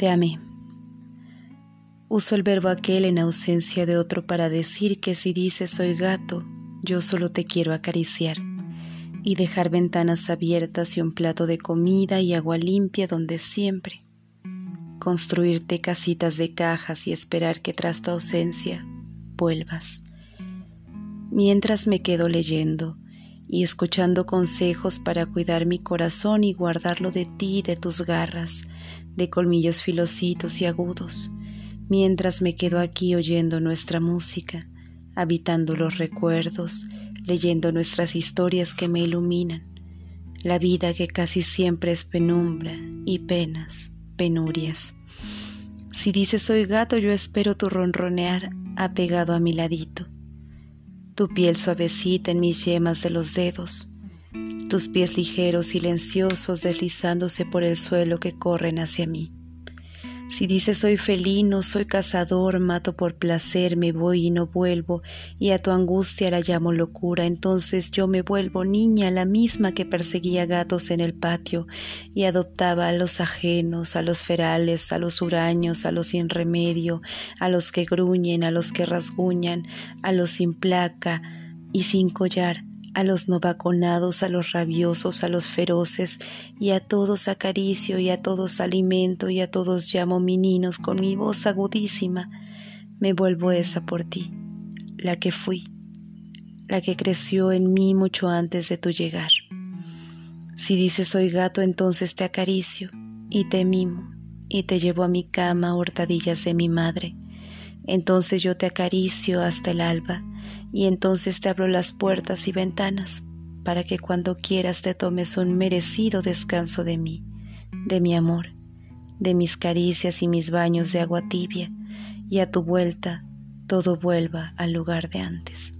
Te amé. Uso el verbo aquel en ausencia de otro para decir que si dices soy gato, yo solo te quiero acariciar y dejar ventanas abiertas y un plato de comida y agua limpia donde siempre. Construirte casitas de cajas y esperar que tras tu ausencia vuelvas. Mientras me quedo leyendo y escuchando consejos para cuidar mi corazón y guardarlo de ti, de tus garras, de colmillos filositos y agudos, mientras me quedo aquí oyendo nuestra música, habitando los recuerdos, leyendo nuestras historias que me iluminan, la vida que casi siempre es penumbra y penas, penurias. Si dices soy gato, yo espero tu ronronear apegado a mi ladito, tu piel suavecita en mis yemas de los dedos, tus pies ligeros, silenciosos, deslizándose por el suelo que corren hacia mí. Si dices soy felino, soy cazador, mato por placer, me voy y no vuelvo, y a tu angustia la llamo locura, entonces yo me vuelvo niña, la misma que perseguía gatos en el patio y adoptaba a los ajenos, a los ferales, a los huraños, a los sin remedio, a los que gruñen, a los que rasguñan, a los sin placa y sin collar, a los no vacunados, a los rabiosos, a los feroces, y a todos acaricio, y a todos alimento, y a todos llamo meninos con mi voz agudísima. Me vuelvo esa por ti, la que fui, la que creció en mí mucho antes de tu llegar. Si dices soy gato, entonces te acaricio, y te mimo, y te llevo a mi cama hurtadillas de mi madre. Entonces yo te acaricio hasta el alba, y entonces te abro las puertas y ventanas para que cuando quieras te tomes un merecido descanso de mí, de mi amor, de mis caricias y mis baños de agua tibia, y a tu vuelta todo vuelva al lugar de antes.